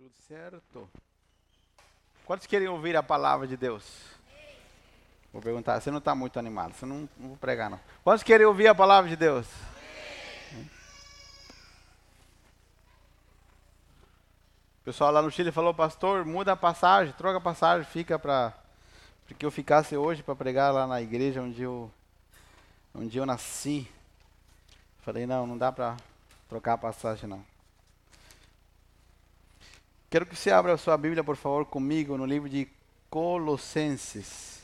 Tudo certo? Quantos querem ouvir a palavra de Deus? Vou perguntar, você não está muito animado, você não, não vou pregar não. Quantos querem ouvir a palavra de Deus? O pessoal lá no Chile falou, pastor, muda a passagem, troca a passagem, fica para porque eu ficasse hoje para pregar lá na igreja onde eu onde eu nasci. Falei, não, não dá para trocar a passagem não. Quero que você abra a sua Bíblia, por favor, comigo no livro de Colossenses.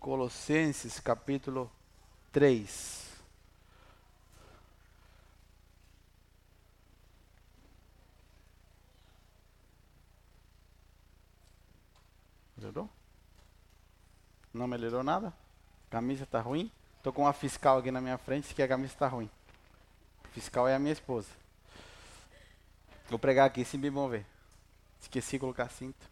Colossenses, capítulo 3. Melhorou? Não melhorou nada? Camisa está ruim? Estou com uma fiscal aqui na minha frente, que a camisa está ruim. Fiscal é a minha esposa. Vou pregar aqui sem mover. Esqueci de colocar cinto.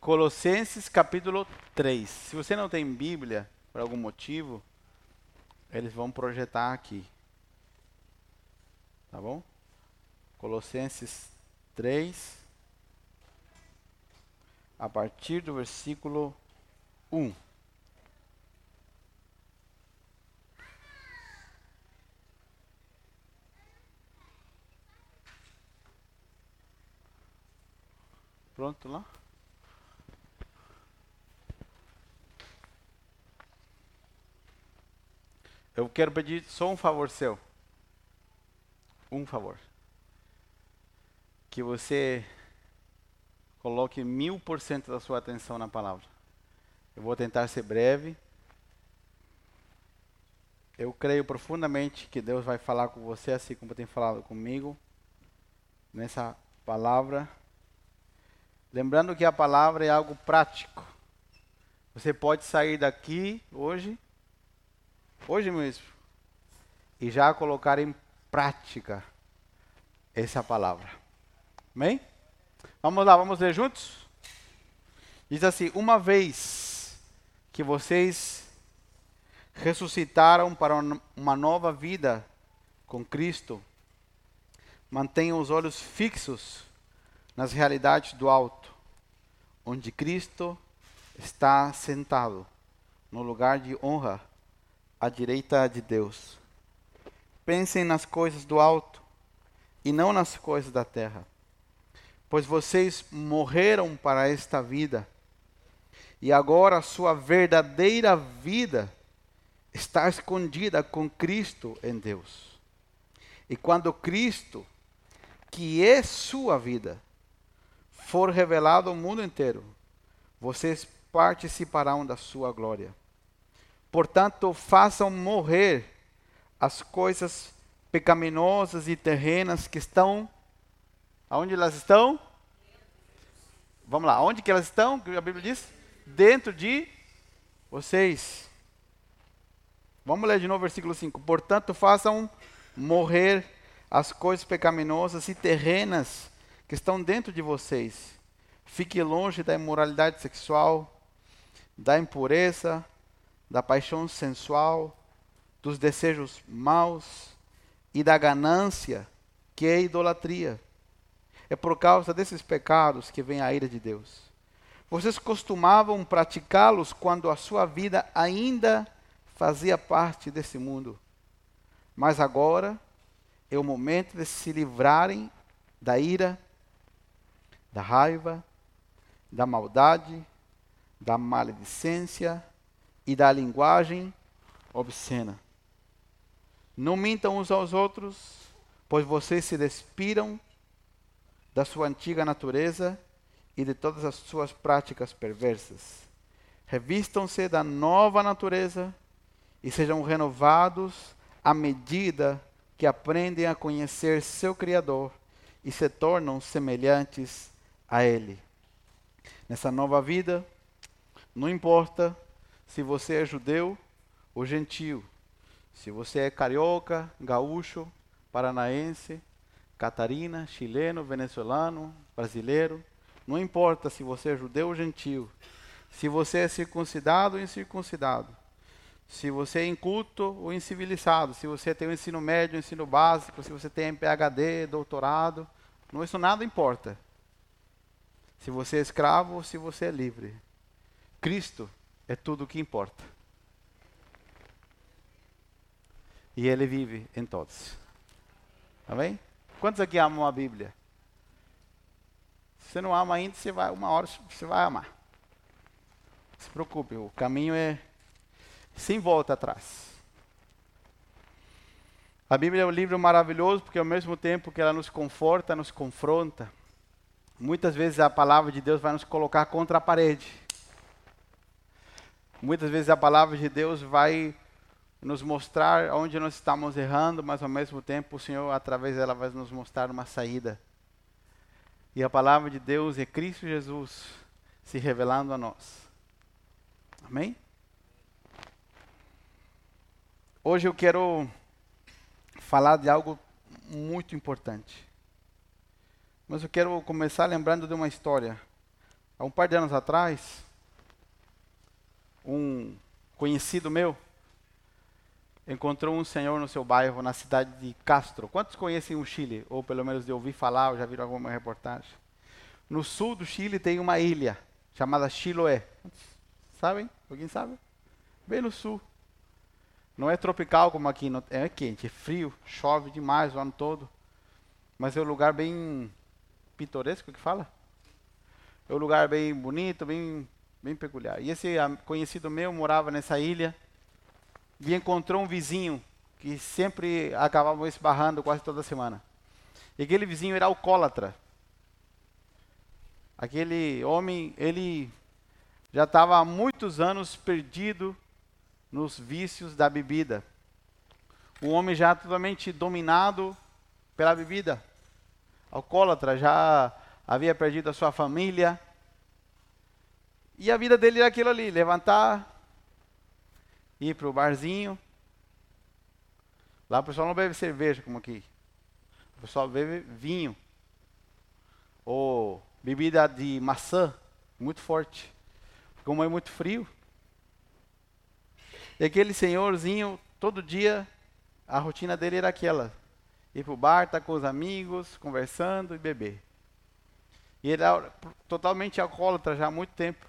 Colossenses capítulo 3. Se você não tem Bíblia, por algum motivo, eles vão projetar aqui. Tá bom? Colossenses 3, a partir do versículo 1. Pronto lá? Eu quero pedir só um favor seu. Um favor. Que você coloque mil por cento da sua atenção na palavra. Eu vou tentar ser breve. Eu creio profundamente que Deus vai falar com você, assim como tem falado comigo, nessa palavra. Lembrando que a palavra é algo prático. Você pode sair daqui hoje, hoje mesmo, e já colocar em prática essa palavra. Amém? Vamos lá, vamos ler juntos? Diz assim: Uma vez que vocês ressuscitaram para uma nova vida com Cristo, mantenham os olhos fixos nas realidades do alto, onde Cristo está sentado no lugar de honra à direita de Deus. Pensem nas coisas do alto e não nas coisas da terra, pois vocês morreram para esta vida e agora a sua verdadeira vida está escondida com Cristo em Deus. E quando Cristo, que é sua vida, for revelado ao mundo inteiro, vocês participarão da sua glória. Portanto, façam morrer as coisas pecaminosas e terrenas que estão. Aonde elas estão? Vamos lá, onde que elas estão? Que a Bíblia diz? Dentro de vocês. Vamos ler de novo o versículo 5. Portanto, façam morrer as coisas pecaminosas e terrenas que estão dentro de vocês. Fique longe da imoralidade sexual, da impureza, da paixão sensual, dos desejos maus e da ganância, que é idolatria. É por causa desses pecados que vem a ira de Deus. Vocês costumavam praticá-los quando a sua vida ainda fazia parte desse mundo. Mas agora é o momento de se livrarem da ira da raiva, da maldade, da maledicência e da linguagem obscena. Não mintam uns aos outros, pois vocês se despiram da sua antiga natureza e de todas as suas práticas perversas. Revistam-se da nova natureza e sejam renovados à medida que aprendem a conhecer seu Criador e se tornam semelhantes a Ele. Nessa nova vida, não importa se você é judeu ou gentio, se você é carioca, gaúcho, paranaense, catarina, chileno, venezuelano, brasileiro, não importa se você é judeu ou gentio, se você é circuncidado ou incircuncidado, se você é inculto ou incivilizado, se você tem o ensino médio, o ensino básico, se você tem PhD, doutorado, Não, isso nada importa. Se você é escravo ou se você é livre. Cristo é tudo o que importa. E Ele vive em todos. Amém? Quantos aqui amam a Bíblia? Se você não ama ainda, você vai, uma hora você vai amar. Não se preocupe, o caminho é sem volta atrás. A Bíblia é um livro maravilhoso porque ao mesmo tempo que ela nos conforta, nos confronta. Muitas vezes a palavra de Deus vai nos colocar contra a parede. Muitas vezes a palavra de Deus vai nos mostrar onde nós estamos errando, mas ao mesmo tempo o Senhor, através dela, vai nos mostrar uma saída. E a palavra de Deus é Cristo Jesus se revelando a nós. Amém? Hoje eu quero falar de algo muito importante. Mas eu quero começar lembrando de uma história. Há um par de anos atrás, um conhecido meu encontrou um senhor no seu bairro, na cidade de Castro. Quantos conhecem o Chile? Ou pelo menos de ouvir falar, ou já viram alguma reportagem? No sul do Chile tem uma ilha chamada Chiloé. Sabem? Alguém sabe? Bem no sul. Não é tropical como aqui, é quente, é frio, chove demais o ano todo. Mas é um lugar bem pitoresco que fala. É um lugar bem bonito, bem, bem peculiar. E esse conhecido meu morava nessa ilha e encontrou um vizinho que sempre acabava esbarrando quase toda semana. E aquele vizinho era alcoólatra. Aquele homem, ele já estava há muitos anos perdido nos vícios da bebida. O homem já totalmente dominado pela bebida. Alcoólatra, já havia perdido a sua família. E a vida dele era aquilo ali: levantar, ir para o barzinho. Lá o pessoal não bebe cerveja como aqui. O pessoal bebe vinho. Ou bebida de maçã, muito forte. Como é muito frio. E aquele senhorzinho, todo dia, a rotina dele era aquela: ir para o bar, estar tá com os amigos, conversando e beber. E ele era totalmente alcoólatra já há muito tempo.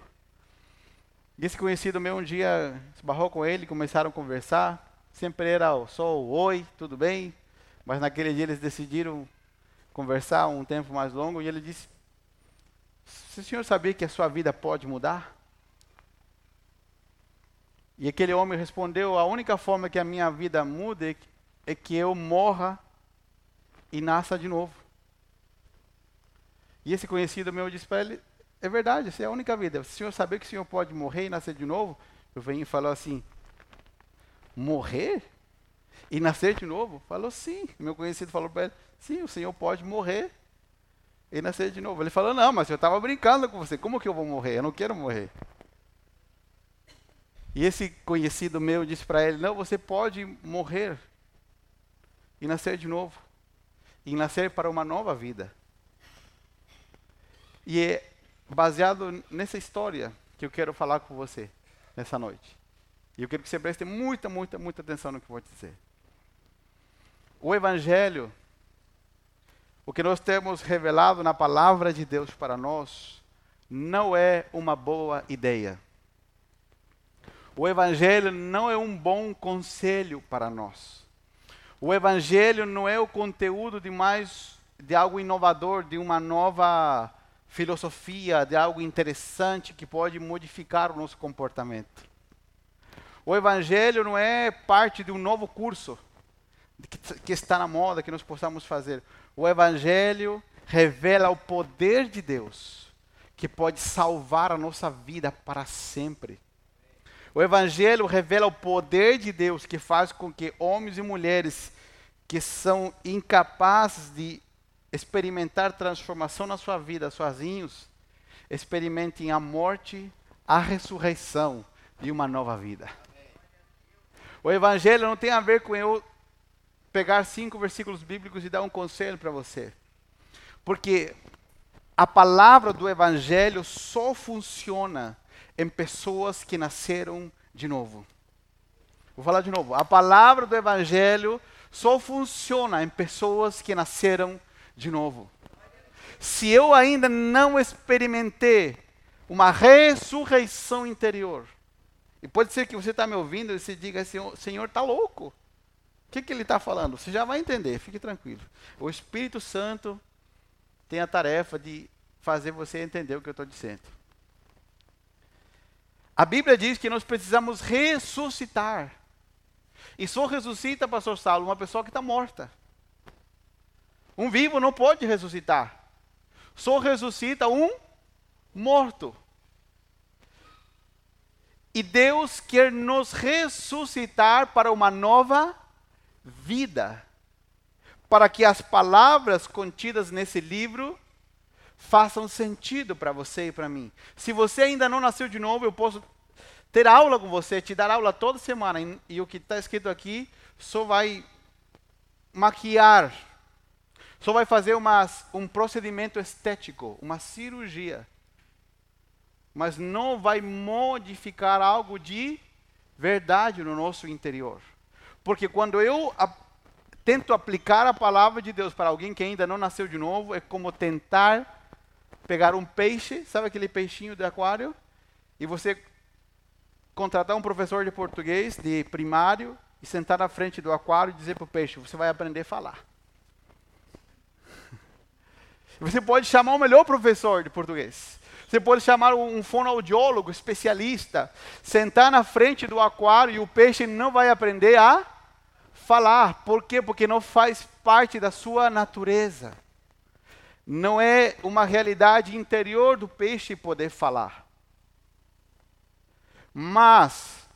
Esse conhecido meu um dia esbarrou com ele, começaram a conversar. Sempre era só o oi, tudo bem. Mas naquele dia eles decidiram conversar um tempo mais longo e ele disse: Se o senhor sabia que a sua vida pode mudar? E aquele homem respondeu: A única forma que a minha vida mude é que eu morra e nasça de novo. E esse conhecido meu disse para ele: É verdade, essa é a única vida. Se o senhor saber que o senhor pode morrer e nascer de novo, eu venho e falou assim: Morrer? E nascer de novo? Falou sim. Meu conhecido falou para ele: Sim, o senhor pode morrer e nascer de novo. Ele falou: Não, mas eu estava brincando com você. Como que eu vou morrer? Eu não quero morrer. E esse conhecido meu disse para ele: Não, você pode morrer e nascer de novo, e nascer para uma nova vida. E é baseado nessa história que eu quero falar com você nessa noite. E eu quero que você preste muita, muita, muita atenção no que eu vou dizer. O Evangelho, o que nós temos revelado na palavra de Deus para nós, não é uma boa ideia. O Evangelho não é um bom conselho para nós. O Evangelho não é o conteúdo de mais de algo inovador, de uma nova filosofia, de algo interessante que pode modificar o nosso comportamento. O Evangelho não é parte de um novo curso que, está na moda que nós possamos fazer. O Evangelho revela o poder de Deus que pode salvar a nossa vida para sempre. O Evangelho revela o poder de Deus que faz com que homens e mulheres que são incapazes de experimentar transformação na sua vida sozinhos, experimentem a morte, a ressurreição e uma nova vida. O Evangelho não tem a ver com eu pegar cinco versículos bíblicos e dar um conselho para você. Porque a palavra do Evangelho só funciona em pessoas que nasceram de novo. Vou falar de novo. A palavra do Evangelho só funciona em pessoas que nasceram de novo. se eu ainda não experimentei uma ressurreição interior, e pode ser que você está me ouvindo e você diga assim, o Senhor está louco. O que, que ele está falando? Você já vai entender, fique tranquilo. O Espírito Santo tem a tarefa de fazer você entender o que eu estou dizendo. A Bíblia diz que nós precisamos ressuscitar. E só ressuscita, pastor Saulo, uma pessoa que está morta. Um vivo não pode ressuscitar. Só ressuscita um morto. E Deus quer nos ressuscitar para uma nova vida. Para que as palavras contidas nesse livro façam sentido para você e para mim. Se você ainda não nasceu de novo, eu posso ter aula com você, te dar aula toda semana. E, e o que está escrito aqui só vai maquiar, só vai fazer uma, um procedimento estético, uma cirurgia. Mas não vai modificar algo de verdade no nosso interior. Porque quando eu a, tento aplicar a palavra de Deus para alguém que ainda não nasceu de novo, é como tentar pegar um peixe, sabe aquele peixinho de aquário? E você contratar um professor de português, de primário, e sentar na frente do aquário e dizer para o peixe: você vai aprender a falar. Você pode chamar o melhor professor de português. Você pode chamar um fonoaudiólogo especialista, sentar na frente do aquário e o peixe não vai aprender a falar. Por quê? Porque não faz parte da sua natureza não é uma realidade interior do peixe poder falar. Mas,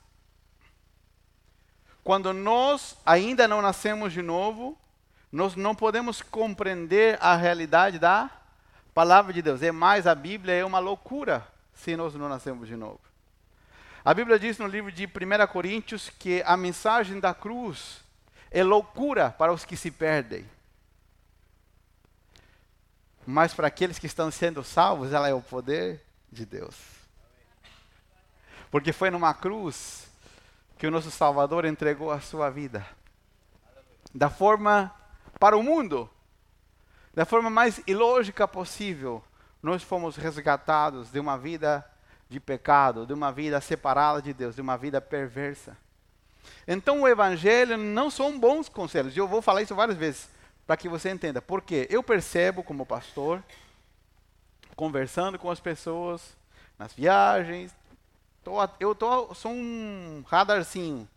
quando nós ainda não nascemos de novo, nós não podemos compreender a realidade da palavra de Deus. É mais, a Bíblia é uma loucura se nós não nascemos de novo. A Bíblia diz no livro de 1 Coríntios que a mensagem da cruz é loucura para os que se perdem mas para aqueles que estão sendo salvos, ela é o poder de Deus. Porque foi numa cruz que o nosso Salvador entregou a sua vida. Da forma para o mundo, da forma mais ilógica possível, nós fomos resgatados de uma vida de pecado, de uma vida separada de Deus, de uma vida perversa. Então o evangelho não são bons conselhos. Eu vou falar isso várias vezes para que você entenda. Porque eu percebo como pastor, conversando com as pessoas, nas viagens, tô, eu tô, sou um radarzinho,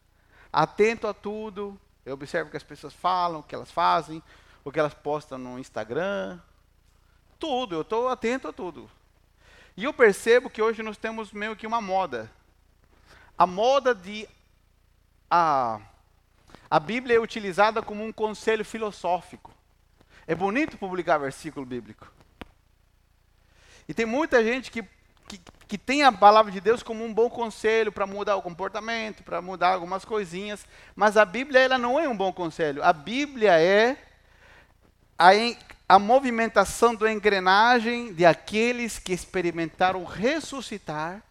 atento a tudo, eu observo o que as pessoas falam, o que elas fazem, o que elas postam no Instagram, tudo, eu estou atento a tudo. E eu percebo que hoje nós temos meio que uma moda. A moda de a a Bíblia é utilizada como um conselho filosófico. É bonito publicar versículo bíblico. E tem muita gente que, que, que tem a palavra de Deus como um bom conselho para mudar o comportamento, para mudar algumas coisinhas. Mas a Bíblia ela não é um bom conselho. A Bíblia é a, a movimentação da engrenagem de aqueles que experimentaram ressuscitar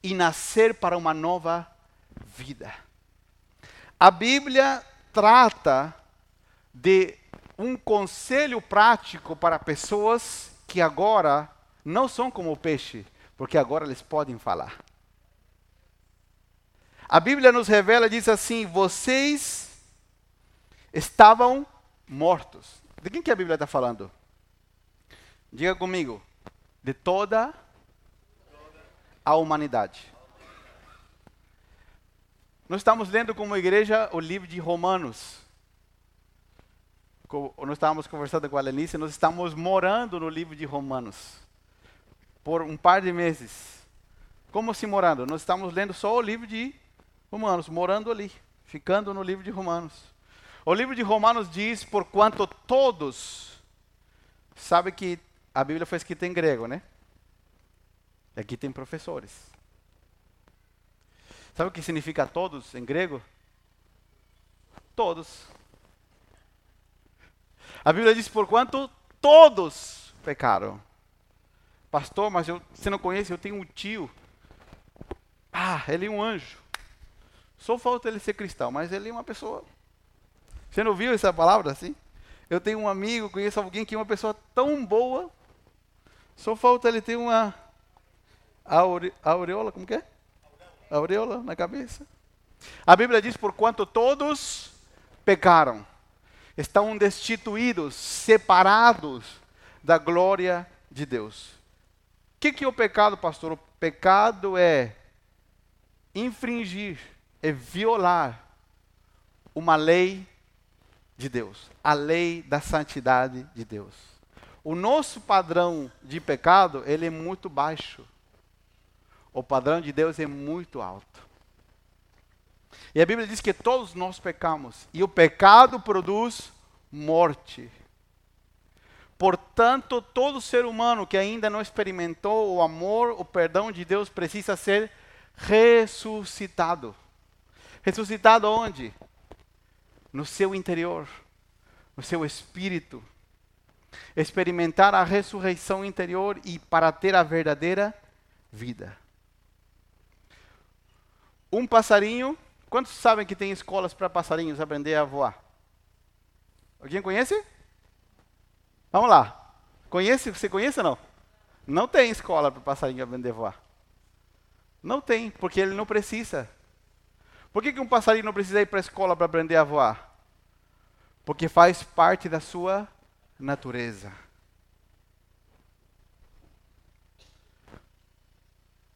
e nascer para uma nova vida. A Bíblia trata de um conselho prático para pessoas que agora não são como o peixe, porque agora eles podem falar. A Bíblia nos revela, diz assim: vocês estavam mortos. De quem que a Bíblia está falando? Diga comigo. De toda a humanidade. Nós estamos lendo como igreja o livro de Romanos. Nós estávamos conversando com a Lenice, nós estamos morando no livro de Romanos por um par de meses. Como assim morando? Nós estamos lendo só o livro de Romanos, morando ali, ficando no livro de Romanos. O livro de Romanos diz: porquanto todos, sabe que a Bíblia foi escrita em grego, né? Aqui tem professores. Sabe o que significa todos em grego? Todos. A Bíblia diz: porquanto todos pecaram. Pastor, mas eu, você não conhece? Eu tenho um tio. Ah, ele é um anjo. Só falta ele ser cristão, mas ele é uma pessoa. Você não viu essa palavra assim? Eu tenho um amigo, conheço alguém que é uma pessoa tão boa, só falta ele ter uma aure, aureola, como que é? Aureola na cabeça. A Bíblia diz: porquanto todos pecaram, estão destituídos, separados da glória de Deus. O que, que é o pecado, pastor? O pecado é infringir, é violar uma lei de Deus, a lei da santidade de Deus. O nosso padrão de pecado, ele é muito baixo. O padrão de Deus é muito alto. E a Bíblia diz que todos nós pecamos, e o pecado produz morte. Portanto, todo ser humano que ainda não experimentou o amor, o perdão de Deus, precisa ser ressuscitado. Ressuscitado onde? No seu interior, no seu espírito. Experimentar a ressurreição interior e para ter a verdadeira vida. Um passarinho. Quantos sabem que tem escolas para passarinhos aprender a voar? Alguém conhece? Vamos lá. Conhece? Você conhece ou não? Não tem escola para passarinho aprender a voar. Não tem, porque ele não precisa. Por que, que um passarinho não precisa ir para a escola para aprender a voar? Porque faz parte da sua natureza.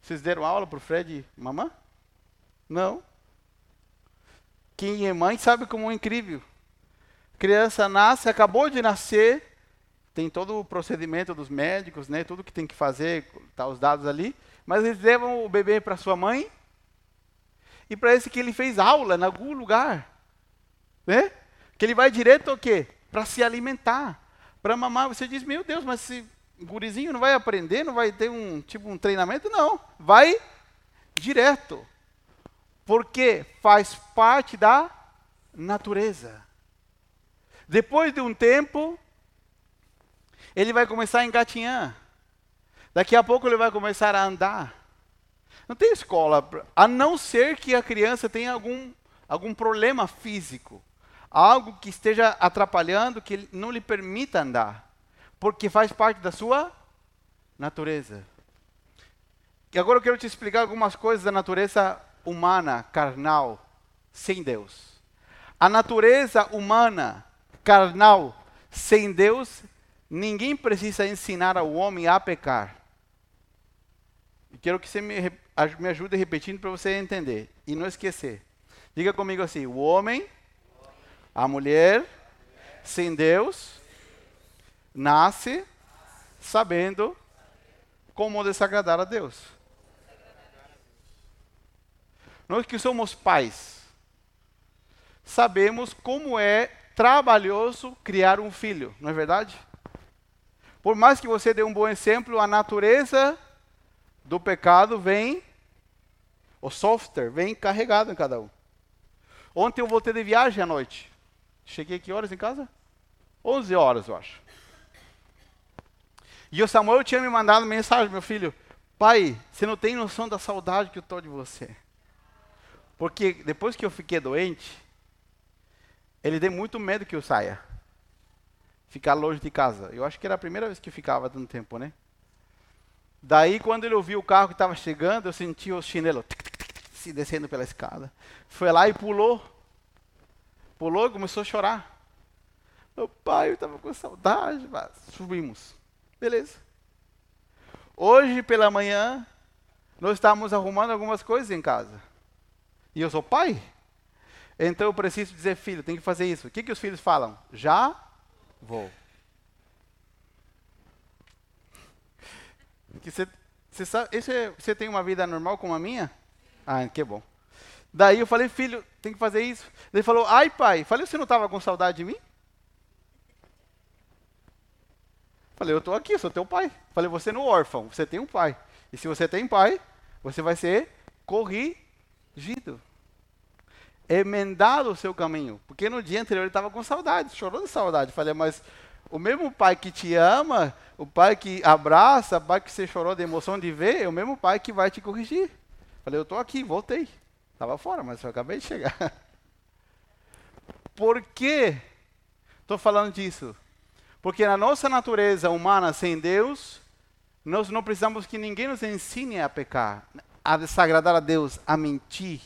Vocês deram aula para o Fred mamãe? Não. Quem é mãe sabe como é incrível. Criança nasce, acabou de nascer, tem todo o procedimento dos médicos, né? Tudo que tem que fazer, tá os dados ali. Mas eles levam o bebê para sua mãe e parece que ele fez aula em algum lugar, né? Que ele vai direto ao quê? Para se alimentar, para mamar. Você diz, meu Deus, mas esse gurizinho não vai aprender, não vai ter um tipo um treinamento? Não, vai direto, porque faz parte da natureza. Depois de um tempo, ele vai começar a engatinhar. Daqui a pouco ele vai começar a andar. Não tem escola, a não ser que a criança tenha algum, algum problema físico, algo que esteja atrapalhando, que não lhe permita andar, porque faz parte da sua natureza. E agora eu quero te explicar algumas coisas da natureza humana, carnal, sem Deus. A natureza humana, carnal, sem Deus, ninguém precisa ensinar ao homem a pecar. E quero que você me, me ajude repetindo para você entender e não esquecer. Diga comigo assim: o homem, a mulher, sem Deus, nasce sabendo como desagradar a Deus. Nós que somos pais, sabemos como é trabalhoso criar um filho, não é verdade? Por mais que você dê um bom exemplo, a natureza do pecado vem, o software vem carregado em cada um. Ontem eu voltei de viagem à noite. Cheguei que horas em casa? 11 horas, eu acho. E o Samuel tinha me mandado mensagem, meu filho. Pai, você não tem noção da saudade que eu estou de você. Porque depois que eu fiquei doente, ele deu muito medo que eu saia. Ficar longe de casa. Eu acho que era a primeira vez que ficava tanto tempo, né? Daí, quando ele ouviu o carro que estava chegando, eu senti o chinelo se descendo pela escada. Foi lá e pulou. Pulou e começou a chorar. Meu pai, eu estava com saudade. Mas subimos. Beleza. Hoje pela manhã, nós estávamos arrumando algumas coisas em casa. E eu sou pai. Então eu preciso dizer, filho, tem que fazer isso. O que, que os filhos falam? Já vou. Que você, você, sabe, esse, você tem uma vida normal como a minha? Ah, que bom. Daí eu falei, filho, tem que fazer isso. Ele falou, ai pai, falei, você não estava com saudade de mim? Falei, eu estou aqui, sou teu pai. Falei, você não é órfão, você tem um pai. E se você tem pai, você vai ser corrigido. Emendado o seu caminho. Porque no dia anterior ele estava com saudade, chorou de saudade. Falei, mas o mesmo pai que te ama, o pai que abraça, o pai que você chorou de emoção de ver, é o mesmo pai que vai te corrigir. Falei, eu estou aqui, voltei. Estava fora, mas eu acabei de chegar. Por quê? estou falando disso? Porque na nossa natureza humana sem Deus, nós não precisamos que ninguém nos ensine a pecar, a desagradar a Deus, a mentir.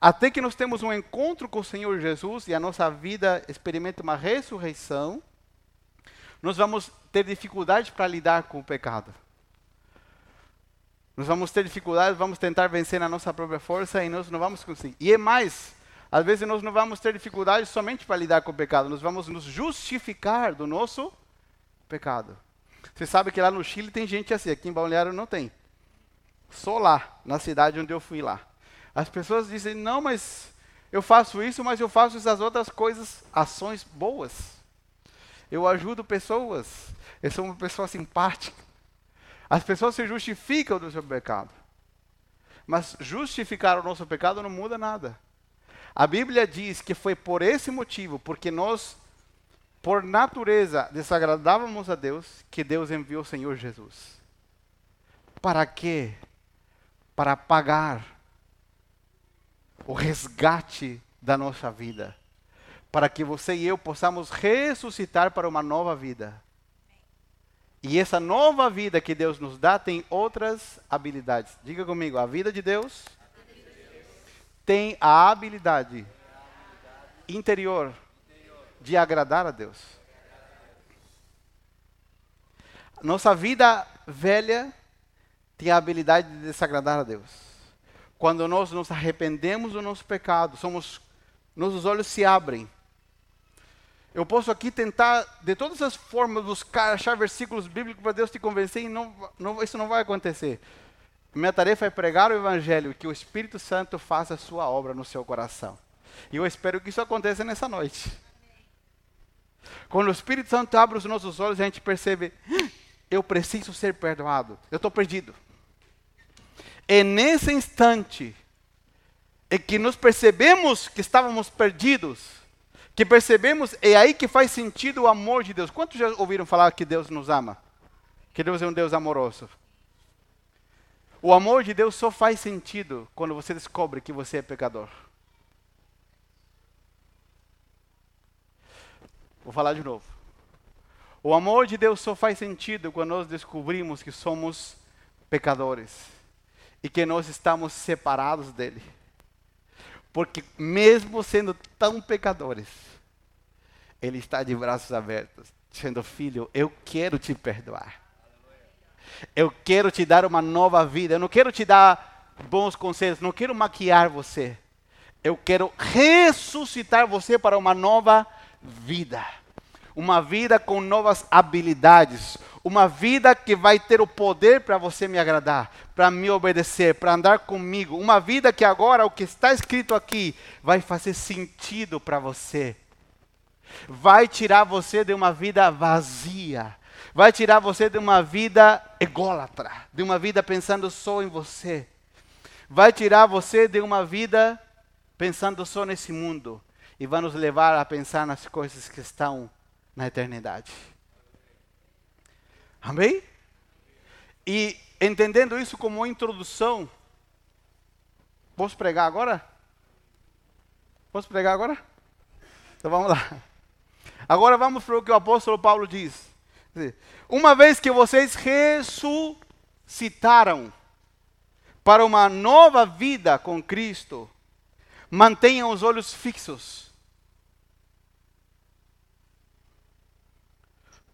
Até que nós temos um encontro com o Senhor Jesus e a nossa vida experimenta uma ressurreição, nós vamos ter dificuldade para lidar com o pecado. Nós vamos ter dificuldade, vamos tentar vencer na nossa própria força e nós não vamos conseguir. E é mais, às vezes nós não vamos ter dificuldade somente para lidar com o pecado, nós vamos nos justificar do nosso pecado. Você sabe que lá no Chile tem gente assim, aqui em Balneário não tem. Só lá, na cidade onde eu fui lá. As pessoas dizem, não, mas eu faço isso, mas eu faço essas outras coisas, ações boas. Eu ajudo pessoas. Eu sou uma pessoa simpática. As pessoas se justificam do seu pecado. Mas justificar o nosso pecado não muda nada. A Bíblia diz que foi por esse motivo, porque nós, por natureza, desagradávamos a Deus, que Deus enviou o Senhor Jesus. Para quê? Para pagar o resgate da nossa vida. Para que você e eu possamos ressuscitar para uma nova vida. E essa nova vida que Deus nos dá tem outras habilidades. Diga comigo, a vida de Deus tem a habilidade interior de agradar a Deus. Nossa vida velha tem a habilidade de desagradar a Deus. Quando nós nos arrependemos do nosso pecado, somos, nossos olhos se abrem. Eu posso aqui tentar, de todas as formas, buscar, achar versículos bíblicos para Deus te convencer e não, não, isso não vai acontecer. Minha tarefa é pregar o Evangelho que o Espírito Santo faça a sua obra no seu coração. E eu espero que isso aconteça nessa noite. Quando o Espírito Santo abre os nossos olhos, a gente percebe: ah, eu preciso ser perdoado, eu estou perdido. É nesse instante em que nos percebemos que estávamos perdidos, que percebemos, é aí que faz sentido o amor de Deus. Quantos já ouviram falar que Deus nos ama? Que Deus é um Deus amoroso? O amor de Deus só faz sentido quando você descobre que você é pecador. Vou falar de novo. O amor de Deus só faz sentido quando nós descobrimos que somos pecadores e que nós estamos separados dele. Porque mesmo sendo tão pecadores, ele está de braços abertos, dizendo: "Filho, eu quero te perdoar. Eu quero te dar uma nova vida. Eu não quero te dar bons conselhos, não quero maquiar você. Eu quero ressuscitar você para uma nova vida. Uma vida com novas habilidades. Uma vida que vai ter o poder para você me agradar, para me obedecer, para andar comigo. Uma vida que agora, o que está escrito aqui, vai fazer sentido para você. Vai tirar você de uma vida vazia vai tirar você de uma vida ególatra, de uma vida pensando só em você. Vai tirar você de uma vida pensando só nesse mundo e vai nos levar a pensar nas coisas que estão na eternidade. Amém? E entendendo isso como uma introdução, posso pregar agora? Posso pregar agora? Então vamos lá. Agora vamos para o que o apóstolo Paulo diz. Uma vez que vocês ressuscitaram para uma nova vida com Cristo, mantenham os olhos fixos.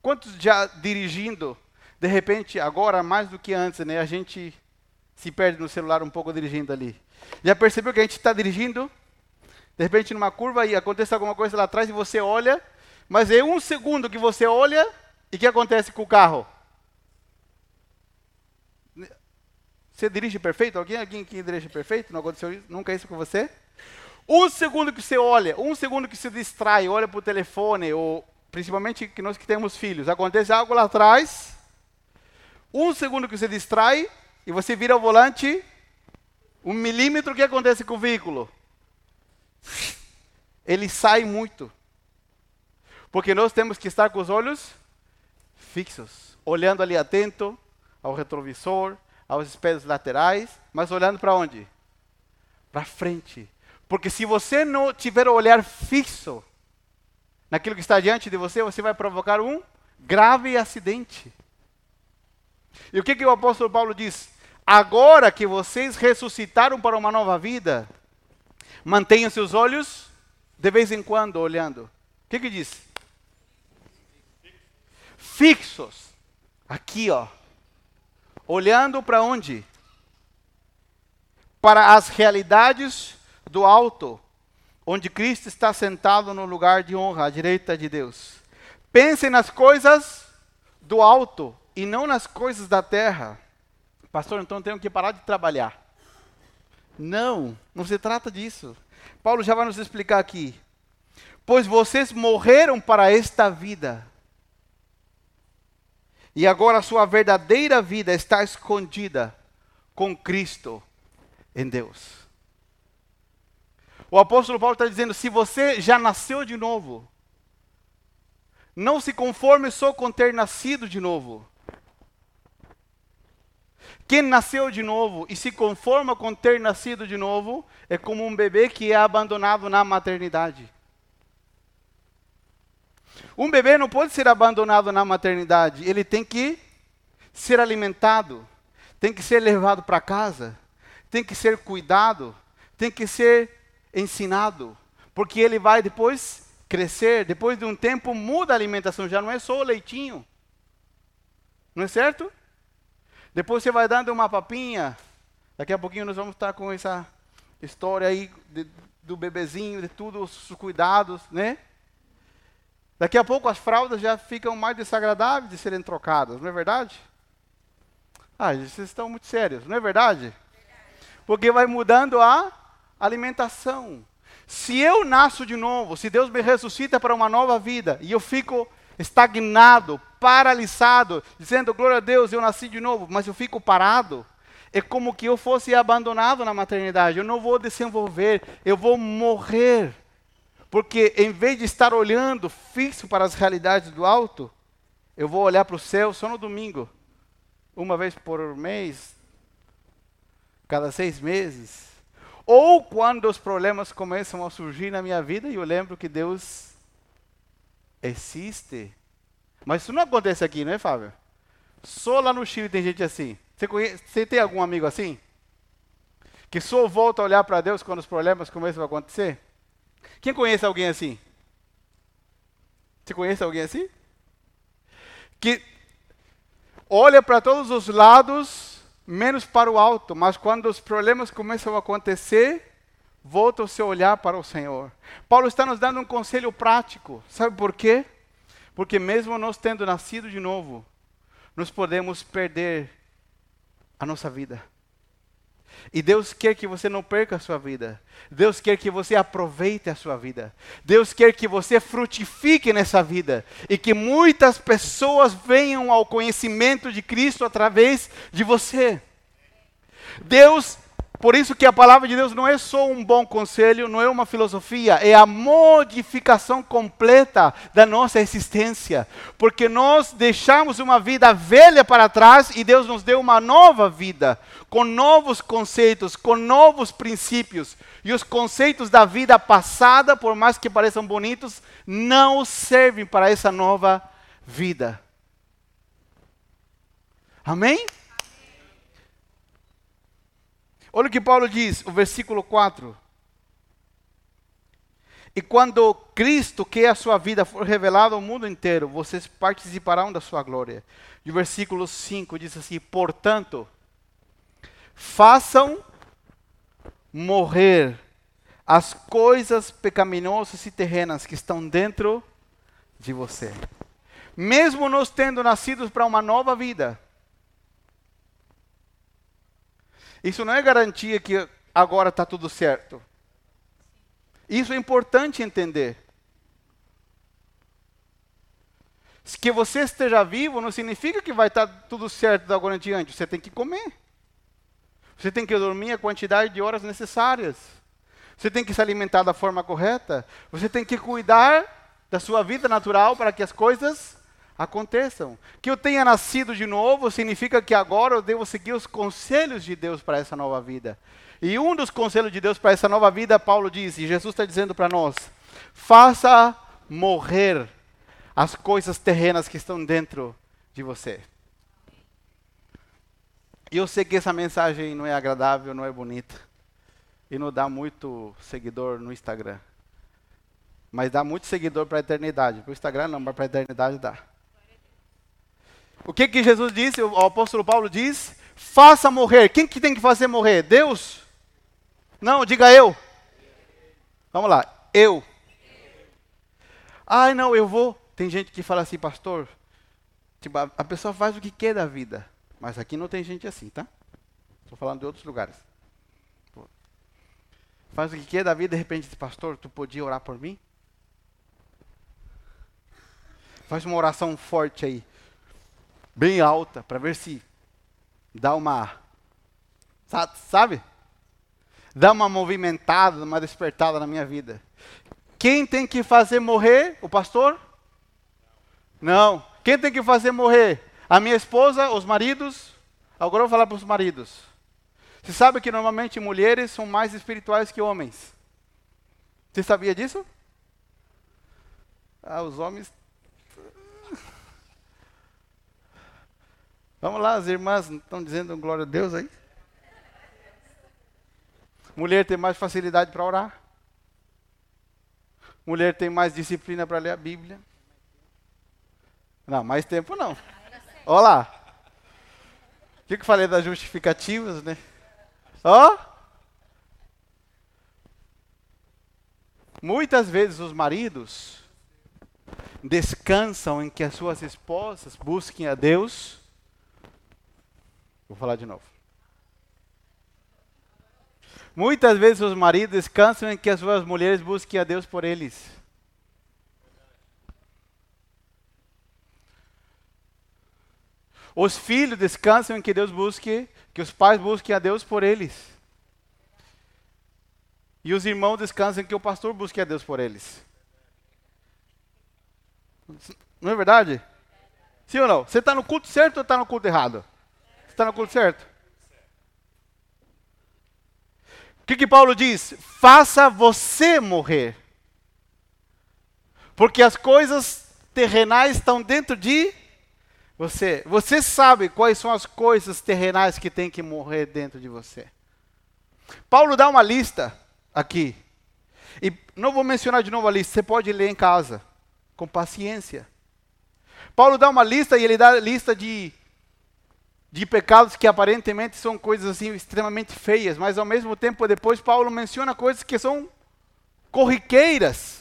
Quantos já dirigindo, de repente, agora mais do que antes, né? A gente se perde no celular um pouco dirigindo ali. Já percebeu que a gente está dirigindo? De repente, numa curva e acontece alguma coisa lá atrás e você olha, mas é um segundo que você olha e o que acontece com o carro? Você dirige perfeito? Alguém, alguém que dirige perfeito? Não aconteceu isso? Nunca isso com você? Um segundo que você olha, um segundo que se distrai, olha para o telefone, ou principalmente que nós que temos filhos, acontece algo lá atrás, um segundo que você distrai e você vira o volante, um milímetro, que acontece com o veículo? Ele sai muito. Porque nós temos que estar com os olhos fixos, olhando ali atento ao retrovisor, aos espelhos laterais, mas olhando para onde? Para frente. Porque se você não tiver o olhar fixo, naquilo que está diante de você, você vai provocar um grave acidente. E o que, que o apóstolo Paulo diz? Agora que vocês ressuscitaram para uma nova vida, mantenham seus olhos de vez em quando olhando. O que, que diz? Fixos. Aqui, ó. Olhando para onde? Para as realidades do alto, onde Cristo está sentado no lugar de honra, à direita de Deus. Pensem nas coisas do alto e não nas coisas da terra. Pastor, então tenho que parar de trabalhar. Não, não se trata disso. Paulo já vai nos explicar aqui. Pois vocês morreram para esta vida. E agora a sua verdadeira vida está escondida com Cristo em Deus. O apóstolo Paulo está dizendo: se você já nasceu de novo, não se conforme só com ter nascido de novo. Quem nasceu de novo e se conforma com ter nascido de novo é como um bebê que é abandonado na maternidade. Um bebê não pode ser abandonado na maternidade, ele tem que ser alimentado, tem que ser levado para casa, tem que ser cuidado, tem que ser ensinado, porque ele vai depois crescer, depois de um tempo muda a alimentação, já não é só o leitinho. Não é certo? Depois você vai dando uma papinha. Daqui a pouquinho nós vamos estar com essa história aí de, do bebezinho, de tudo, os cuidados, né? Daqui a pouco as fraldas já ficam mais desagradáveis de serem trocadas, não é verdade? Ah, vocês estão muito sérios, não é verdade? Porque vai mudando a alimentação. Se eu nasço de novo, se Deus me ressuscita para uma nova vida e eu fico estagnado, paralisado, dizendo glória a Deus, eu nasci de novo, mas eu fico parado. É como que eu fosse abandonado na maternidade. Eu não vou desenvolver, eu vou morrer. Porque em vez de estar olhando fixo para as realidades do alto, eu vou olhar para o céu só no domingo, uma vez por mês, cada seis meses. Ou quando os problemas começam a surgir na minha vida e eu lembro que Deus existe. Mas isso não acontece aqui, não é, Fábio? Só lá no Chile tem gente assim. Você, conhece, você tem algum amigo assim? Que só volta a olhar para Deus quando os problemas começam a acontecer? Quem conhece alguém assim? Você conhece alguém assim? Que olha para todos os lados, menos para o alto, mas quando os problemas começam a acontecer, volta o seu olhar para o Senhor. Paulo está nos dando um conselho prático. Sabe por quê? Porque mesmo nós tendo nascido de novo, nós podemos perder a nossa vida. E Deus quer que você não perca a sua vida. Deus quer que você aproveite a sua vida. Deus quer que você frutifique nessa vida. E que muitas pessoas venham ao conhecimento de Cristo através de você. Deus por isso que a palavra de Deus não é só um bom conselho, não é uma filosofia, é a modificação completa da nossa existência. Porque nós deixamos uma vida velha para trás e Deus nos deu uma nova vida, com novos conceitos, com novos princípios. E os conceitos da vida passada, por mais que pareçam bonitos, não servem para essa nova vida. Amém? Olha o que Paulo diz, o versículo 4. E quando Cristo, que é a sua vida, for revelado ao mundo inteiro, vocês participarão da sua glória. E o versículo 5 diz assim: Portanto, façam morrer as coisas pecaminosas e terrenas que estão dentro de você. Mesmo nós tendo nascido para uma nova vida, Isso não é garantia que agora está tudo certo. Isso é importante entender. Que você esteja vivo não significa que vai estar tá tudo certo da agora em diante. Você tem que comer. Você tem que dormir a quantidade de horas necessárias. Você tem que se alimentar da forma correta. Você tem que cuidar da sua vida natural para que as coisas aconteçam. Que eu tenha nascido de novo significa que agora eu devo seguir os conselhos de Deus para essa nova vida. E um dos conselhos de Deus para essa nova vida, Paulo diz, e Jesus está dizendo para nós: faça morrer as coisas terrenas que estão dentro de você. E eu sei que essa mensagem não é agradável, não é bonita. E não dá muito seguidor no Instagram. Mas dá muito seguidor para a eternidade. Para o Instagram não, mas para a eternidade dá. O que, que Jesus disse? O apóstolo Paulo diz: faça morrer. Quem que tem que fazer morrer? Deus? Não, diga eu. Vamos lá, eu. Ai, não, eu vou. Tem gente que fala assim, pastor, tipo, a, pessoa faz o que quer da vida. Mas aqui não tem gente assim, tá? Estou falando de outros lugares. Faz o que quer da vida, de repente pastor, tu podia orar por mim? Faz uma oração forte aí, bem alta, para ver se dá uma. Sabe? Dá uma movimentada, uma despertada na minha vida. Quem tem que fazer morrer? O pastor? Não. Quem tem que fazer morrer? A minha esposa, os maridos. Agora eu vou falar para os maridos. Você sabe que normalmente mulheres são mais espirituais que homens. Você sabia disso? Ah, os homens. Vamos lá, as irmãs estão dizendo glória a Deus aí? Mulher tem mais facilidade para orar. Mulher tem mais disciplina para ler a Bíblia. Não, mais tempo não. Olha lá. O que, eu falei das justificativas, né? Ó. Muitas vezes os maridos descansam em que as suas esposas busquem a Deus. Vou falar de novo. Muitas vezes os maridos descansam em que as suas mulheres busquem a Deus por eles. Os filhos descansam em que Deus busque, que os pais busquem a Deus por eles. E os irmãos descansam em que o pastor busque a Deus por eles. Não é verdade? Sim ou não? Você está no culto certo ou está no culto errado? Está no culto certo? O que, que Paulo diz? Faça você morrer. Porque as coisas terrenais estão dentro de você, você sabe quais são as coisas terrenais que tem que morrer dentro de você. Paulo dá uma lista aqui. E não vou mencionar de novo a lista, você pode ler em casa, com paciência. Paulo dá uma lista e ele dá a lista de, de pecados que aparentemente são coisas assim extremamente feias, mas ao mesmo tempo depois Paulo menciona coisas que são corriqueiras.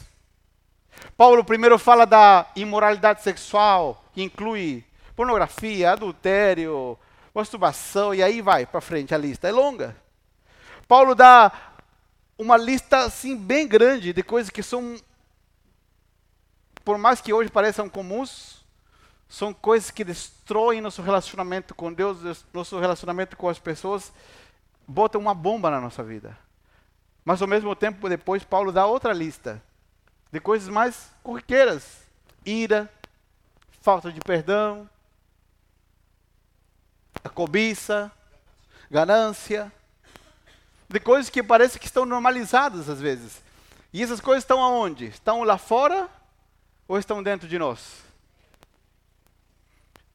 Paulo primeiro fala da imoralidade sexual, que inclui pornografia, adultério, masturbação, e aí vai para frente a lista. É longa. Paulo dá uma lista assim bem grande de coisas que são, por mais que hoje pareçam comuns, são coisas que destroem nosso relacionamento com Deus, nosso relacionamento com as pessoas, botam uma bomba na nossa vida. Mas ao mesmo tempo, depois, Paulo dá outra lista de coisas mais corriqueiras: ira, falta de perdão, a cobiça, ganância, de coisas que parece que estão normalizadas às vezes. E essas coisas estão aonde? Estão lá fora ou estão dentro de nós?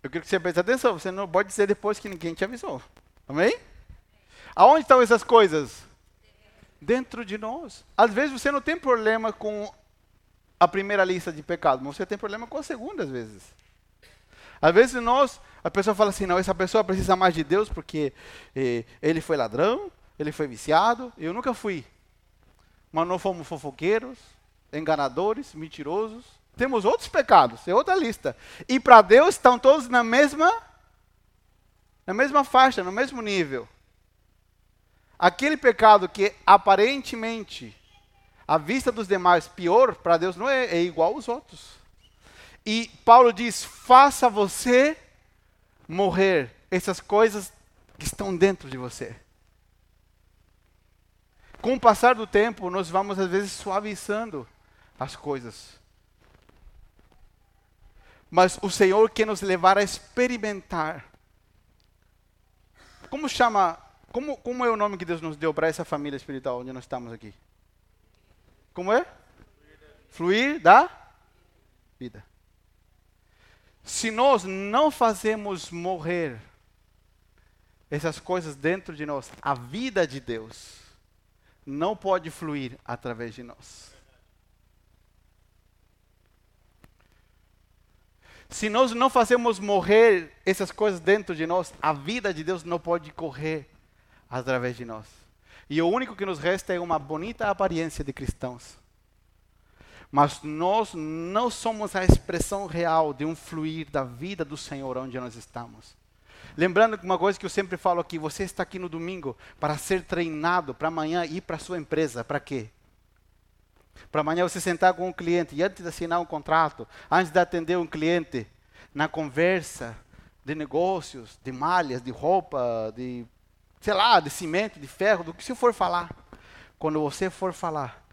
Eu quero que você preste atenção, você não pode dizer depois que ninguém te avisou. Amém? Aonde estão essas coisas? Dentro de nós. Às vezes você não tem problema com a primeira lista de pecados, mas você tem problema com a segunda às vezes. Às vezes nós a pessoa fala assim: não, essa pessoa precisa mais de Deus porque eh, ele foi ladrão, ele foi viciado. Eu nunca fui. Mas não fomos fofoqueiros, enganadores, mentirosos. Temos outros pecados, é outra lista. E para Deus estão todos na mesma, na mesma faixa, no mesmo nível. Aquele pecado que aparentemente, à vista dos demais, pior, para Deus não é, é igual aos outros. E Paulo diz: faça você morrer essas coisas que estão dentro de você. Com o passar do tempo, nós vamos às vezes suavizando as coisas. Mas o Senhor quer nos levar a experimentar. Como chama, como, como é o nome que Deus nos deu para essa família espiritual onde nós estamos aqui? Como é? Fluir da vida. Se nós não fazemos morrer essas coisas dentro de nós, a vida de Deus não pode fluir através de nós. Se nós não fazemos morrer essas coisas dentro de nós, a vida de Deus não pode correr através de nós. E o único que nos resta é uma bonita aparência de cristãos. Mas nós não somos a expressão real de um fluir da vida do Senhor onde nós estamos. Lembrando uma coisa que eu sempre falo aqui, você está aqui no domingo para ser treinado para amanhã ir para a sua empresa. Para quê? Para amanhã você sentar com um cliente e antes de assinar um contrato, antes de atender um cliente, na conversa de negócios, de malhas, de roupa, de, sei lá, de cimento, de ferro, do que você for falar. Quando você for falar,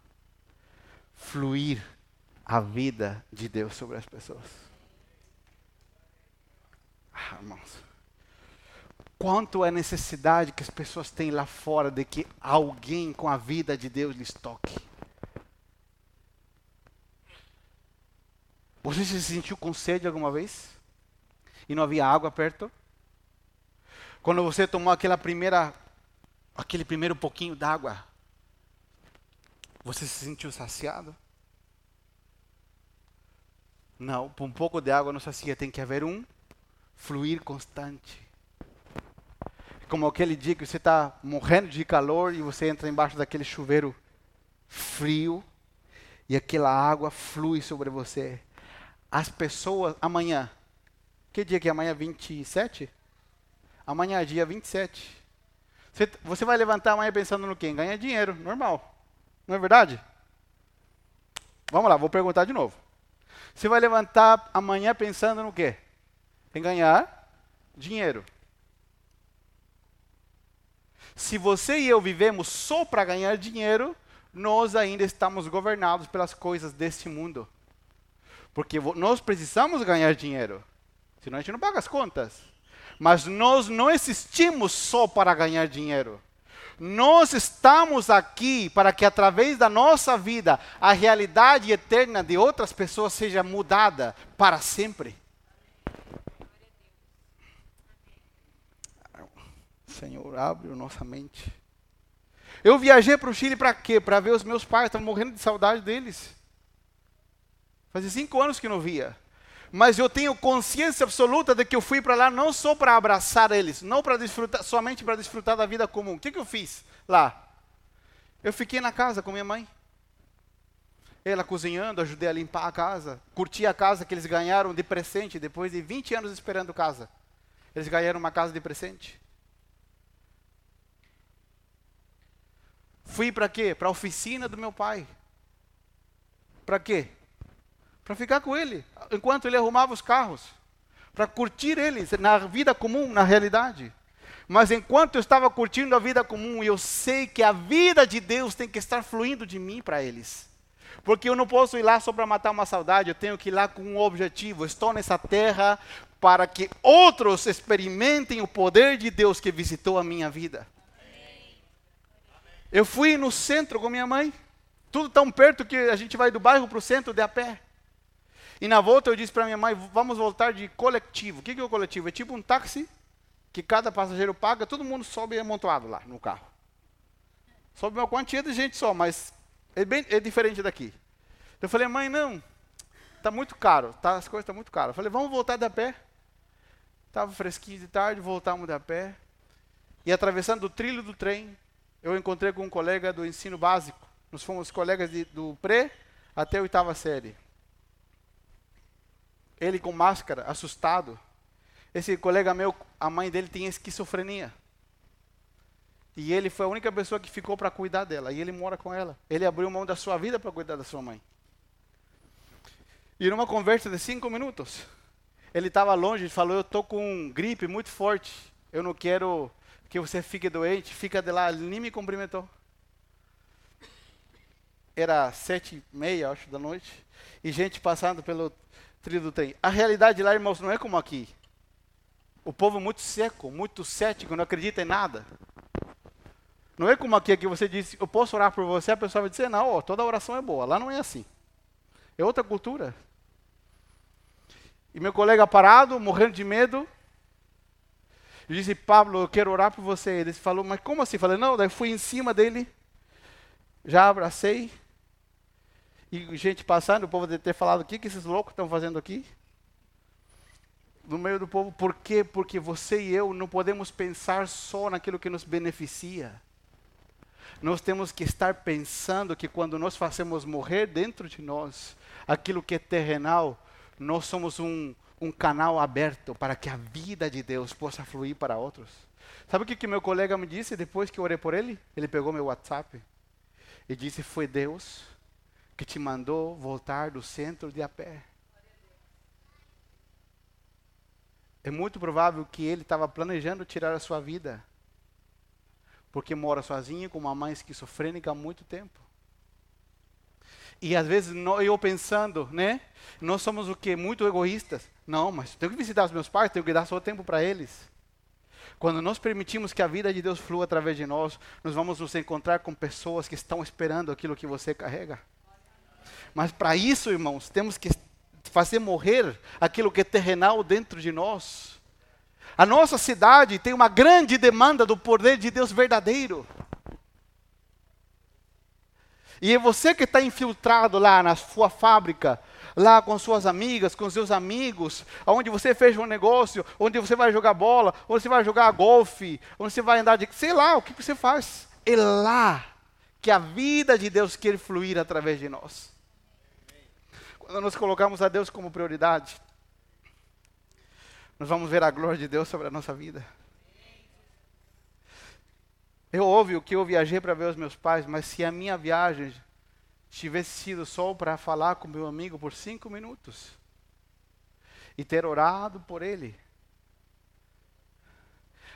fluir a vida de Deus sobre as pessoas. Ah, irmãos. Quanto é necessidade que as pessoas têm lá fora de que alguém com a vida de Deus lhes toque. Você se sentiu com sede alguma vez? E não havia água perto? Quando você tomou aquela primeira, aquele primeiro pouquinho d'água, você se sentiu saciado? Não, por um pouco de água não sacia, tem que haver um fluir constante. Como aquele dia que você está morrendo de calor e você entra embaixo daquele chuveiro frio e aquela água flui sobre você. As pessoas, amanhã, que dia que é amanhã? 27? Amanhã é dia 27. Você, você vai levantar amanhã pensando no quê? Ganhar dinheiro, normal. Não é verdade? Vamos lá, vou perguntar de novo. Você vai levantar amanhã pensando no quê? Em ganhar dinheiro. Se você e eu vivemos só para ganhar dinheiro, nós ainda estamos governados pelas coisas deste mundo. Porque nós precisamos ganhar dinheiro, senão a gente não paga as contas. Mas nós não existimos só para ganhar dinheiro. Nós estamos aqui para que através da nossa vida a realidade eterna de outras pessoas seja mudada para sempre. Senhor, abre nossa mente. Eu viajei para o Chile para quê? Para ver os meus pais, estava morrendo de saudade deles. Fazia cinco anos que não via. Mas eu tenho consciência absoluta de que eu fui para lá não só para abraçar eles, não para desfrutar, somente para desfrutar da vida comum. O que, que eu fiz lá? Eu fiquei na casa com minha mãe. Ela cozinhando, ajudei a limpar a casa. Curti a casa que eles ganharam de presente depois de 20 anos esperando casa. Eles ganharam uma casa de presente. Fui para quê? Para a oficina do meu pai. Para quê? Para ficar com ele, enquanto ele arrumava os carros. Para curtir ele, na vida comum, na realidade. Mas enquanto eu estava curtindo a vida comum, eu sei que a vida de Deus tem que estar fluindo de mim para eles. Porque eu não posso ir lá só para matar uma saudade, eu tenho que ir lá com um objetivo. Estou nessa terra para que outros experimentem o poder de Deus que visitou a minha vida. Eu fui no centro com minha mãe. Tudo tão perto que a gente vai do bairro para o centro de a pé. E na volta eu disse para minha mãe, vamos voltar de coletivo. O que, é o coletivo? É tipo um táxi que cada passageiro paga, todo mundo sobe amontoado lá no carro. Sobe uma quantia de gente só, mas é, bem, é diferente daqui. Eu falei, mãe, não, está muito caro, tá, as coisas estão muito caras. Eu falei, vamos voltar de a pé. Estava fresquinho de tarde, voltamos de a pé. E atravessando o trilho do trem, eu encontrei com um colega do ensino básico. Nós fomos colegas de, do pré até a oitava série. Ele com máscara, assustado. Esse colega meu, a mãe dele tinha esquizofrenia. E ele foi a única pessoa que ficou para cuidar dela. E ele mora com ela. Ele abriu mão da sua vida para cuidar da sua mãe. E numa conversa de cinco minutos, ele estava longe e falou: Eu estou com gripe muito forte. Eu não quero que você fique doente, fica de lá, ele nem me cumprimentou. Era sete e meia, acho, da noite, e gente passando pelo trilho do trem. A realidade lá, irmãos, não é como aqui. O povo muito seco, muito cético, não acredita em nada. Não é como aqui, que você diz, eu posso orar por você, a pessoa vai dizer, não, ó, toda oração é boa. Lá não é assim. É outra cultura. E meu colega parado, morrendo de medo. Eu disse, Pablo, eu quero orar por você. Ele falou, mas como assim? Falei, não, daí fui em cima dele, já abracei. E gente passando, o povo deve ter falado, o que, que esses loucos estão fazendo aqui? No meio do povo, por quê? Porque você e eu não podemos pensar só naquilo que nos beneficia. Nós temos que estar pensando que quando nós fazemos morrer dentro de nós aquilo que é terrenal, nós somos um, um canal aberto para que a vida de Deus possa fluir para outros. Sabe o que, que meu colega me disse depois que eu orei por ele? Ele pegou meu WhatsApp e disse: Foi Deus que te mandou voltar do centro de a pé. É muito provável que ele estava planejando tirar a sua vida, porque mora sozinho com uma mãe esquizofrênica há muito tempo. E às vezes eu pensando, né? Nós somos o que? Muito egoístas. Não, mas tenho que visitar os meus pais, tenho que dar só tempo para eles. Quando nós permitimos que a vida de Deus flua através de nós, nós vamos nos encontrar com pessoas que estão esperando aquilo que você carrega. Mas para isso, irmãos, temos que fazer morrer aquilo que é terrenal dentro de nós. A nossa cidade tem uma grande demanda do poder de Deus verdadeiro. E é você que está infiltrado lá na sua fábrica, lá com suas amigas, com seus amigos, onde você fez um negócio, onde você vai jogar bola, onde você vai jogar golfe, onde você vai andar de. sei lá, o que você faz. É lá que a vida de Deus quer fluir através de nós. Nós colocamos a Deus como prioridade, nós vamos ver a glória de Deus sobre a nossa vida. Eu ouvi o que eu viajei para ver os meus pais, mas se a minha viagem tivesse sido só para falar com meu amigo por cinco minutos e ter orado por ele,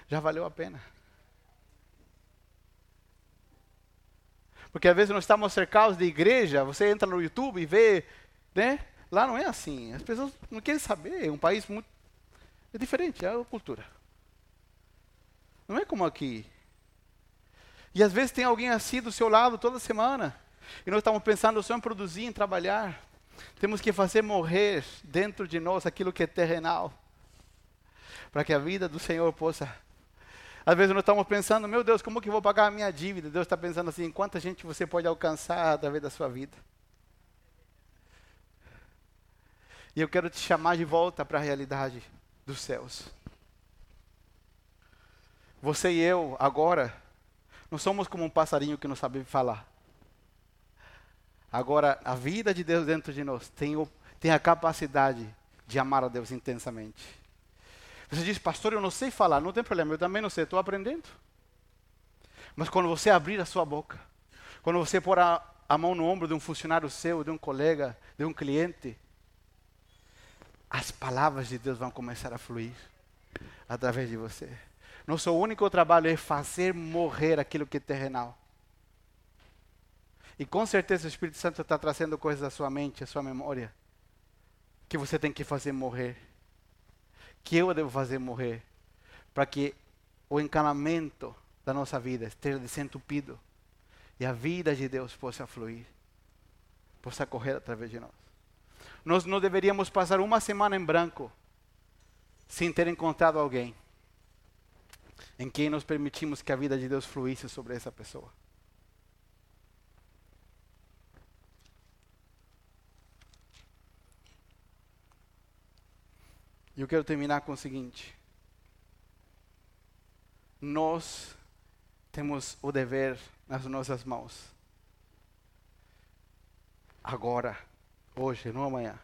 já valeu a pena. Porque às vezes nós estamos cercados de igreja, você entra no YouTube e vê, né? Lá não é assim. As pessoas não querem saber. É um país muito. É diferente, é a cultura. Não é como aqui. E às vezes tem alguém assim do seu lado toda semana. E nós estamos pensando só em produzir, em trabalhar. Temos que fazer morrer dentro de nós aquilo que é terrenal. Para que a vida do Senhor possa. Às vezes nós estamos pensando, meu Deus, como que eu vou pagar a minha dívida? Deus está pensando assim, quanta gente você pode alcançar através da sua vida. E eu quero te chamar de volta para a realidade dos céus. Você e eu, agora, não somos como um passarinho que não sabe falar. Agora, a vida de Deus dentro de nós tem, o, tem a capacidade de amar a Deus intensamente. Você diz, pastor, eu não sei falar. Não tem problema, eu também não sei, estou aprendendo. Mas quando você abrir a sua boca, quando você pôr a, a mão no ombro de um funcionário seu, de um colega, de um cliente, as palavras de Deus vão começar a fluir através de você. Nosso único trabalho é fazer morrer aquilo que é terrenal. E com certeza o Espírito Santo está trazendo coisas à sua mente, à sua memória, que você tem que fazer morrer. Que eu devo fazer morrer. Para que o encanamento da nossa vida esteja desentupido. E a vida de Deus possa fluir. Possa correr através de nós. Nós não deveríamos passar uma semana em branco sem ter encontrado alguém em quem nós permitimos que a vida de Deus fluísse sobre essa pessoa. E eu quero terminar com o seguinte: nós temos o dever nas nossas mãos, agora, hoje, não amanhã,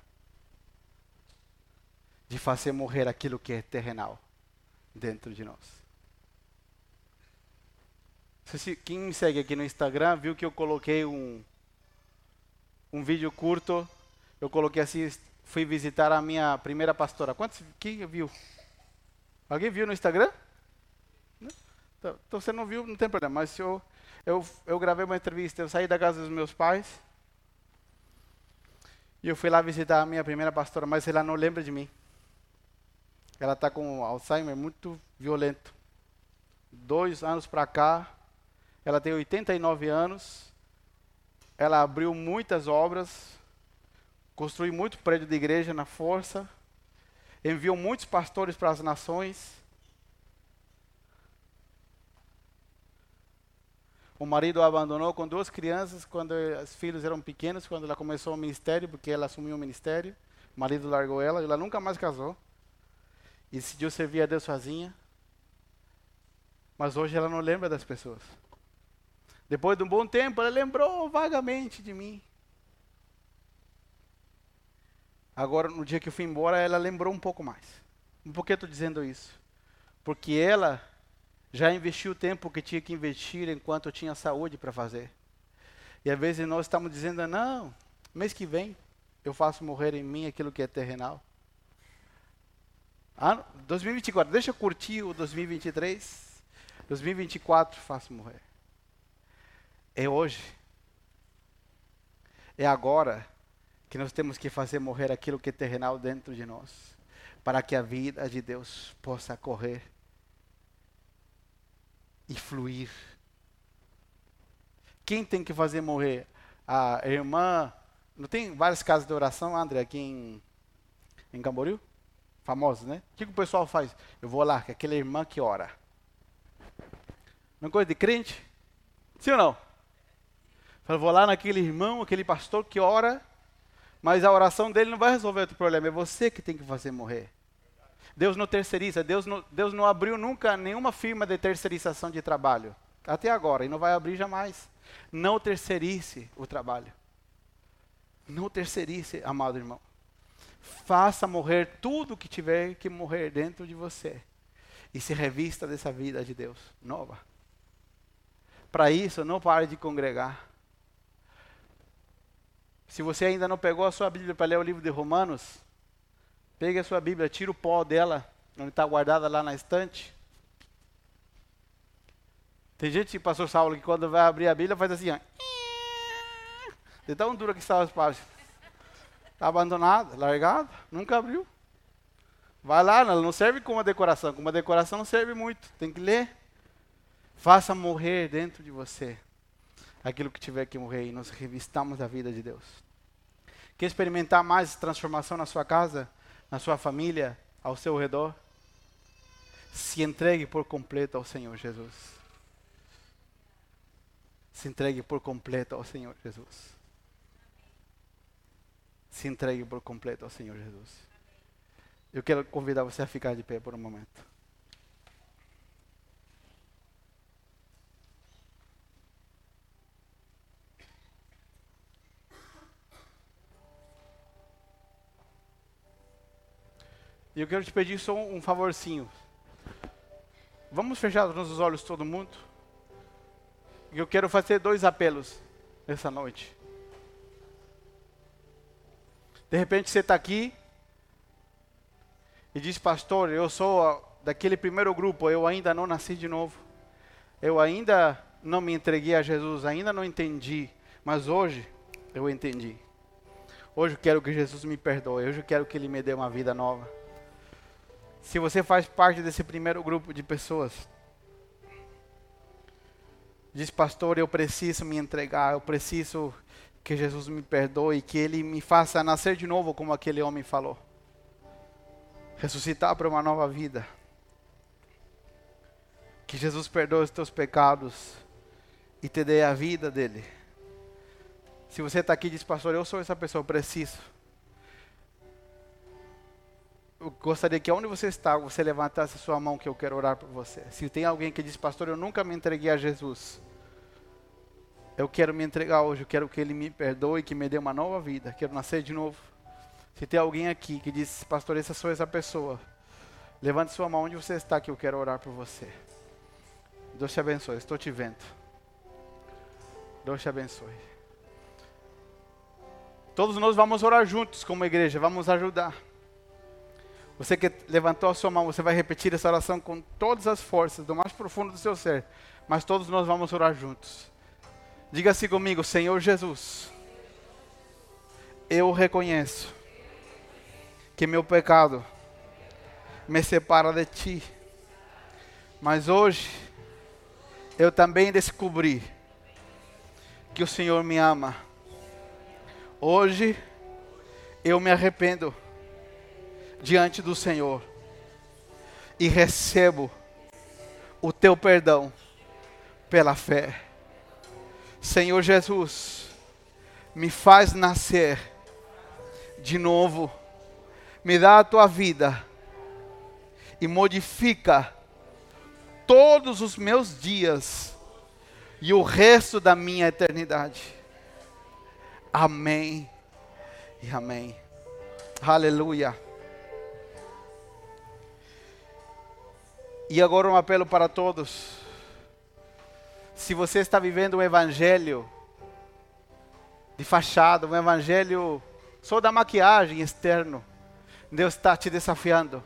de fazer morrer aquilo que é terrenal dentro de nós. Quem me segue aqui no Instagram viu que eu coloquei um, um vídeo curto. Eu coloquei assim, fui visitar a minha primeira pastora. Quantos quem viu? Alguém viu no Instagram? Então, então você não viu, não tem problema. Mas eu, eu, eu gravei uma entrevista. Eu saí da casa dos meus pais. E eu fui lá visitar a minha primeira pastora, mas ela não lembra de mim. Ela está com Alzheimer muito violento. Dois anos para cá, ela tem 89 anos. Ela abriu muitas obras, construiu muito prédio de igreja na força. enviou muitos pastores para as nações. O marido a abandonou com duas crianças quando os filhos eram pequenos, quando ela começou o ministério, porque ela assumiu o ministério. O marido largou ela, ela nunca mais casou. E decidiu servir a Deus sozinha. Mas hoje ela não lembra das pessoas. Depois de um bom tempo, ela lembrou vagamente de mim. Agora, no dia que eu fui embora, ela lembrou um pouco mais. Por que estou dizendo isso? Porque ela já investiu o tempo que tinha que investir enquanto eu tinha saúde para fazer. E às vezes nós estamos dizendo, não, mês que vem eu faço morrer em mim aquilo que é terrenal. Ah, 2024, deixa eu curtir o 2023. 2024 faço morrer. É hoje. É agora que nós temos que fazer morrer aquilo que é terrenal dentro de nós, para que a vida de Deus possa correr e fluir. Quem tem que fazer morrer? A irmã. Não tem várias casas de oração, André, aqui em, em Camboriú? Famosos, né? O que, que o pessoal faz? Eu vou lá, que é aquela irmã que ora. Não é coisa de crente? Sim ou não? Eu vou lá naquele irmão, aquele pastor que ora, mas a oração dele não vai resolver o teu problema, é você que tem que fazer morrer. Deus não terceiriza, Deus não, Deus não abriu nunca nenhuma firma de terceirização de trabalho. Até agora, e não vai abrir jamais. Não terceirize o trabalho. Não terceirize, amado irmão. Faça morrer tudo que tiver que morrer dentro de você. E se revista dessa vida de Deus nova. Para isso, não pare de congregar. Se você ainda não pegou a sua Bíblia para ler o livro de Romanos, pegue a sua Bíblia, tira o pó dela, onde está guardada lá na estante. Tem gente, tipo pastor Saulo, que quando vai abrir a Bíblia faz assim, ó. De tão dura que estava as páginas. Está abandonada, largada, nunca abriu. Vai lá, ela não serve como uma decoração. Como uma decoração não serve muito. Tem que ler. Faça morrer dentro de você aquilo que tiver que morrer e nos revistamos da vida de Deus. Quer experimentar mais transformação na sua casa, na sua família, ao seu redor? Se entregue por completo ao Senhor Jesus. Se entregue por completo ao Senhor Jesus. Se entregue por completo ao Senhor Jesus. Eu quero convidar você a ficar de pé por um momento. E eu quero te pedir só um favorzinho. Vamos fechar os nossos olhos todo mundo? E eu quero fazer dois apelos nessa noite. De repente você está aqui e diz, pastor, eu sou daquele primeiro grupo, eu ainda não nasci de novo. Eu ainda não me entreguei a Jesus, ainda não entendi, mas hoje eu entendi. Hoje eu quero que Jesus me perdoe, hoje eu quero que Ele me dê uma vida nova. Se você faz parte desse primeiro grupo de pessoas, diz, pastor, eu preciso me entregar, eu preciso que Jesus me perdoe, que Ele me faça nascer de novo, como aquele homem falou. Ressuscitar para uma nova vida. Que Jesus perdoe os teus pecados e te dê a vida dele. Se você está aqui diz, pastor, eu sou essa pessoa, preciso gostaria que onde você está, você levantasse a sua mão que eu quero orar por você. Se tem alguém que diz, pastor, eu nunca me entreguei a Jesus. Eu quero me entregar hoje, eu quero que Ele me perdoe, que me dê uma nova vida, quero nascer de novo. Se tem alguém aqui que diz, pastor, essa sou essa pessoa, levante sua mão onde você está que eu quero orar por você. Deus te abençoe, estou te vendo. Deus te abençoe. Todos nós vamos orar juntos como igreja, vamos ajudar. Você que levantou a sua mão, você vai repetir essa oração com todas as forças, do mais profundo do seu ser. Mas todos nós vamos orar juntos. Diga assim comigo, Senhor Jesus, eu reconheço que meu pecado me separa de Ti. Mas hoje eu também descobri que o Senhor me ama. Hoje eu me arrependo diante do Senhor e recebo o teu perdão pela fé. Senhor Jesus, me faz nascer de novo, me dá a tua vida e modifica todos os meus dias e o resto da minha eternidade. Amém e amém. Aleluia. E agora um apelo para todos. Se você está vivendo um evangelho de fachada, um evangelho só da maquiagem externo, Deus está te desafiando.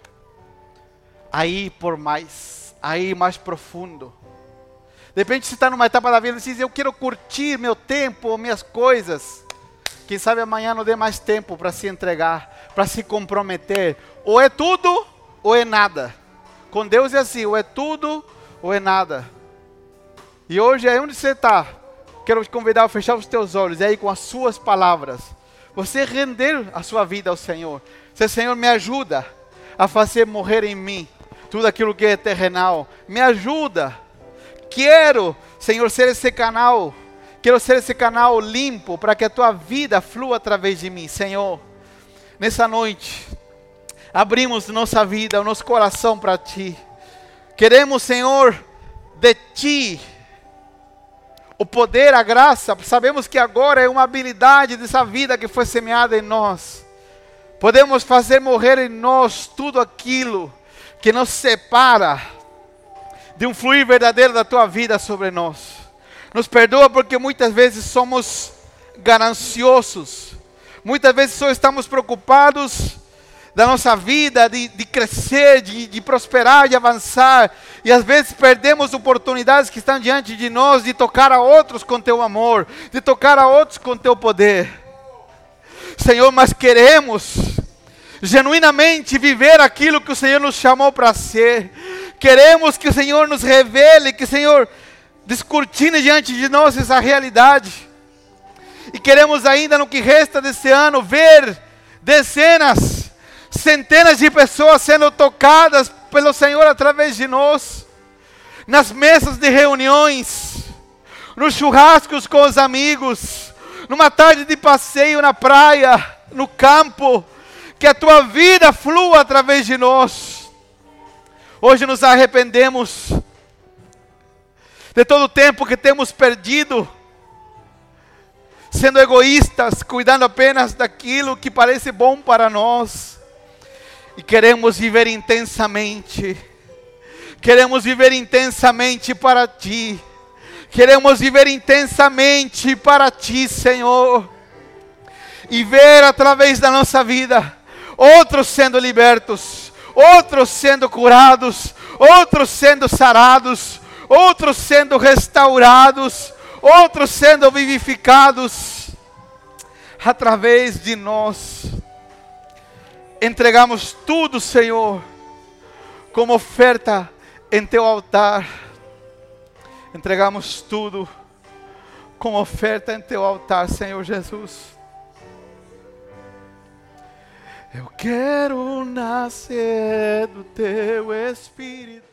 Aí por mais, aí mais profundo. De repente você está numa etapa da vida e diz, eu quero curtir meu tempo, minhas coisas. Quem sabe amanhã não dê mais tempo para se entregar, para se comprometer. Ou é tudo, ou é nada. Com Deus é assim, ou é tudo, ou é nada. E hoje é onde você está. Quero te convidar a fechar os teus olhos e aí com as suas palavras. Você render a sua vida ao Senhor. Se Senhor me ajuda a fazer morrer em mim tudo aquilo que é terrenal. Me ajuda. Quero, Senhor, ser esse canal. Quero ser esse canal limpo para que a tua vida flua através de mim, Senhor. Nessa noite, abrimos nossa vida, o nosso coração para Ti. Queremos, Senhor, de Ti, o poder, a graça. Sabemos que agora é uma habilidade dessa vida que foi semeada em nós. Podemos fazer morrer em nós tudo aquilo que nos separa de um fluir verdadeiro da Tua vida sobre nós. Nos perdoa porque muitas vezes somos gananciosos. Muitas vezes só estamos preocupados da nossa vida, de, de crescer, de, de prosperar, de avançar. E às vezes perdemos oportunidades que estão diante de nós de tocar a outros com teu amor, de tocar a outros com teu poder. Senhor, mas queremos genuinamente viver aquilo que o Senhor nos chamou para ser. Queremos que o Senhor nos revele, que o Senhor descortine diante de nós essa realidade. E queremos ainda no que resta desse ano ver dezenas centenas de pessoas sendo tocadas pelo Senhor através de nós, nas mesas de reuniões, nos churrascos com os amigos, numa tarde de passeio na praia, no campo, que a tua vida flua através de nós. Hoje nos arrependemos de todo o tempo que temos perdido, sendo egoístas, cuidando apenas daquilo que parece bom para nós e queremos viver intensamente. Queremos viver intensamente para Ti. Queremos viver intensamente para Ti, Senhor. E ver através da nossa vida outros sendo libertos, outros sendo curados, outros sendo sarados, outros sendo restaurados, outros sendo vivificados através de nós entregamos tudo, Senhor, como oferta em teu altar. Entregamos tudo como oferta em teu altar, Senhor Jesus. Eu quero nascer do teu Espírito.